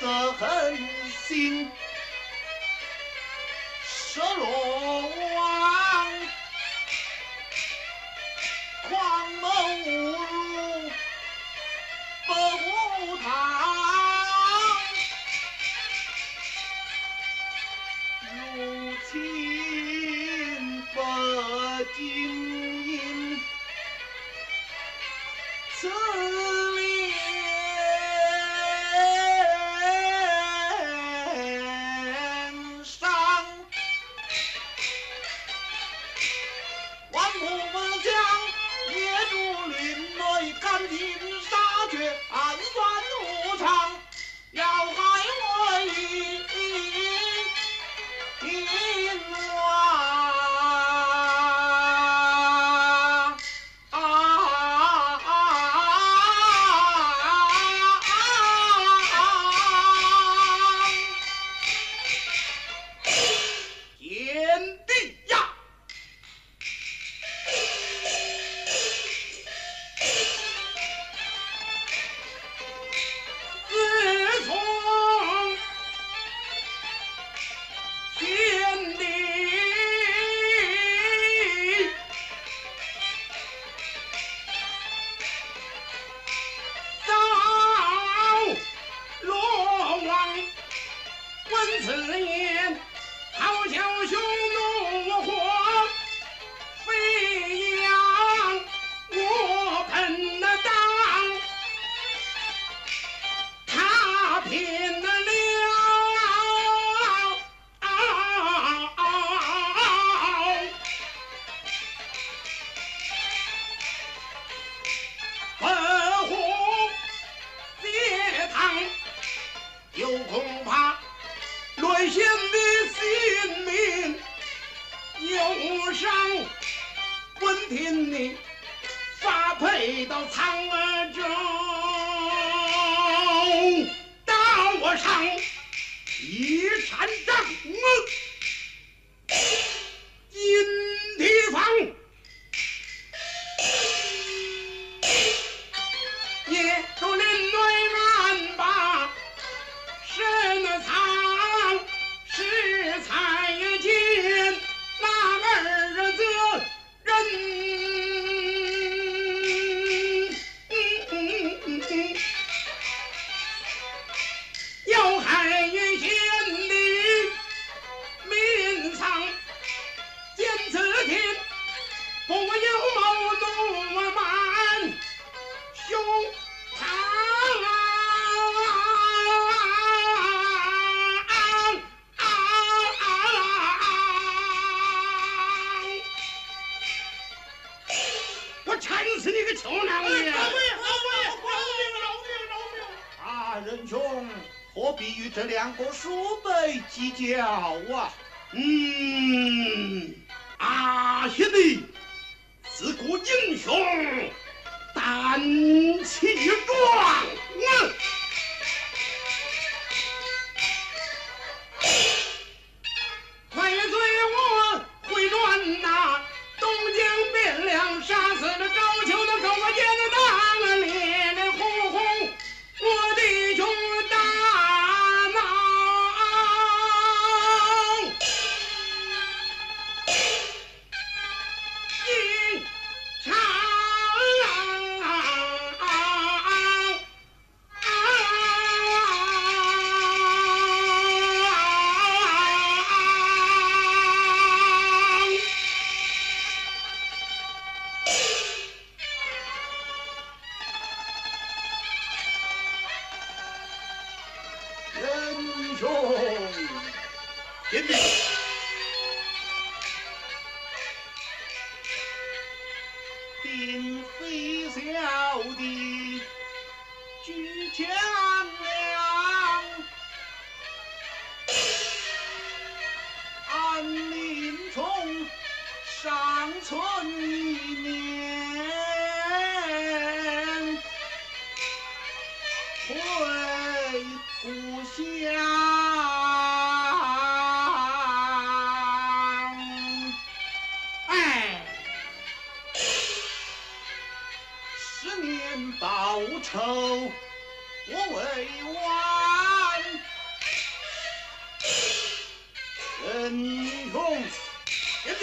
真心。失落王，狂谋无路，堂。有情不经，此。两个鼠辈计较啊！嗯，阿兄弟自古英雄胆气壮！春一年回故乡，哎，十年报仇我未完，仁兄，兄弟。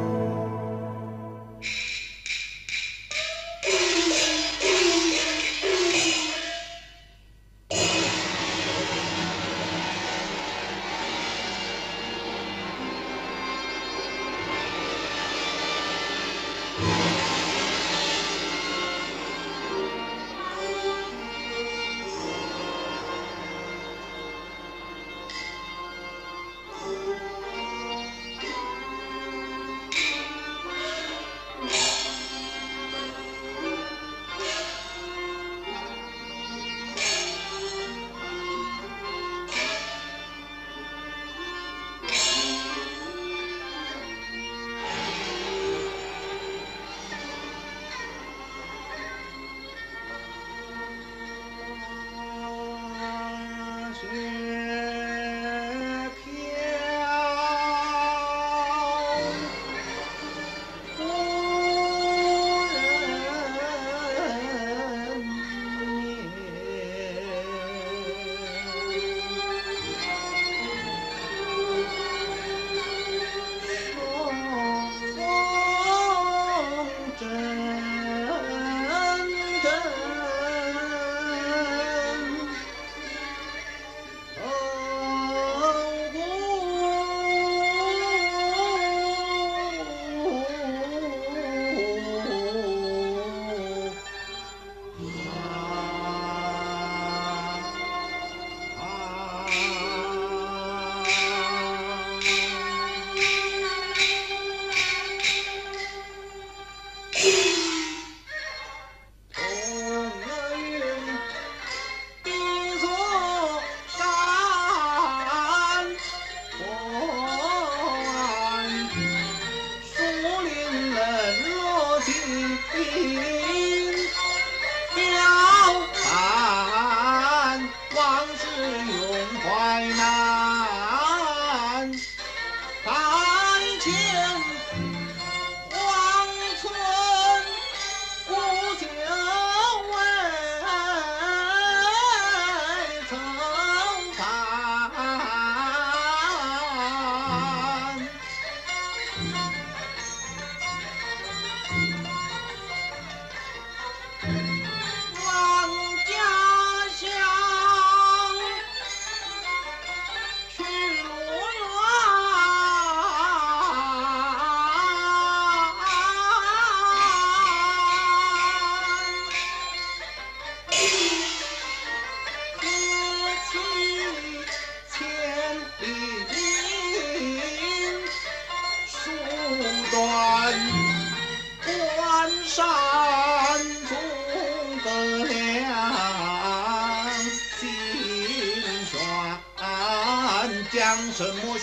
e e e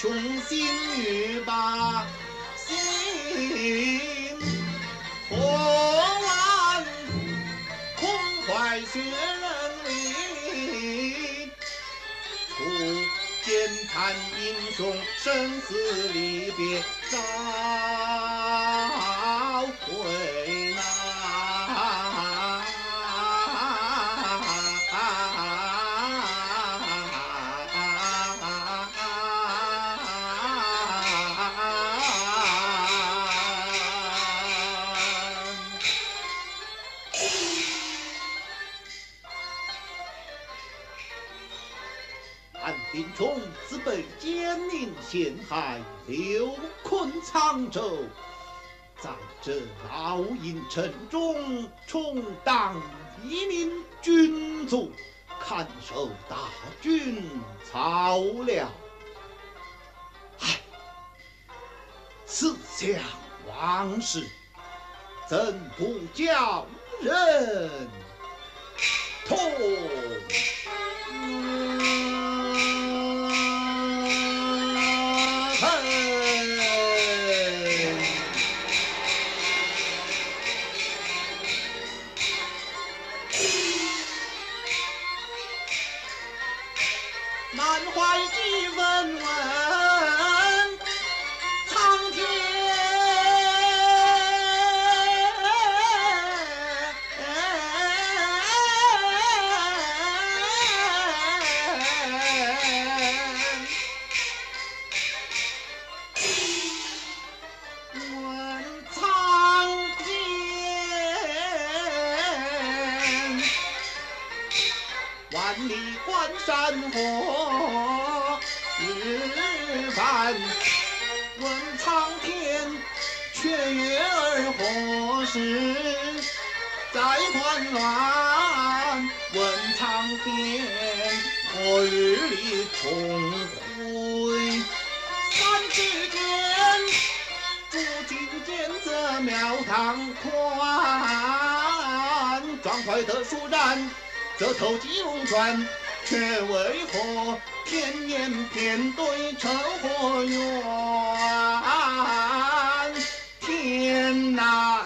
穷心欲罢，心破万，空怀血人里，初见叹英雄，生死离别早回。陷害，流困沧州，在这老营城中充当一名军卒，看守大军草料。唉，思想往事，怎不叫人痛？ 아. 何时再团圆？问苍天，何日里重会？三尺剑，铸金剑，则庙堂宽。壮怀得舒展，则投机龙转，却为何天言偏对成和缘？天